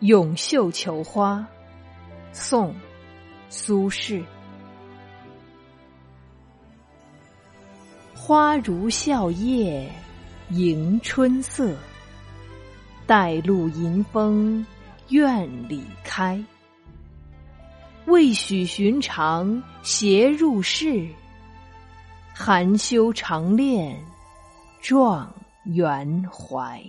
咏绣球花，宋·苏轼。花如笑靥迎春色，带露迎风院里开。未许寻常携入室，含羞长恋状元怀。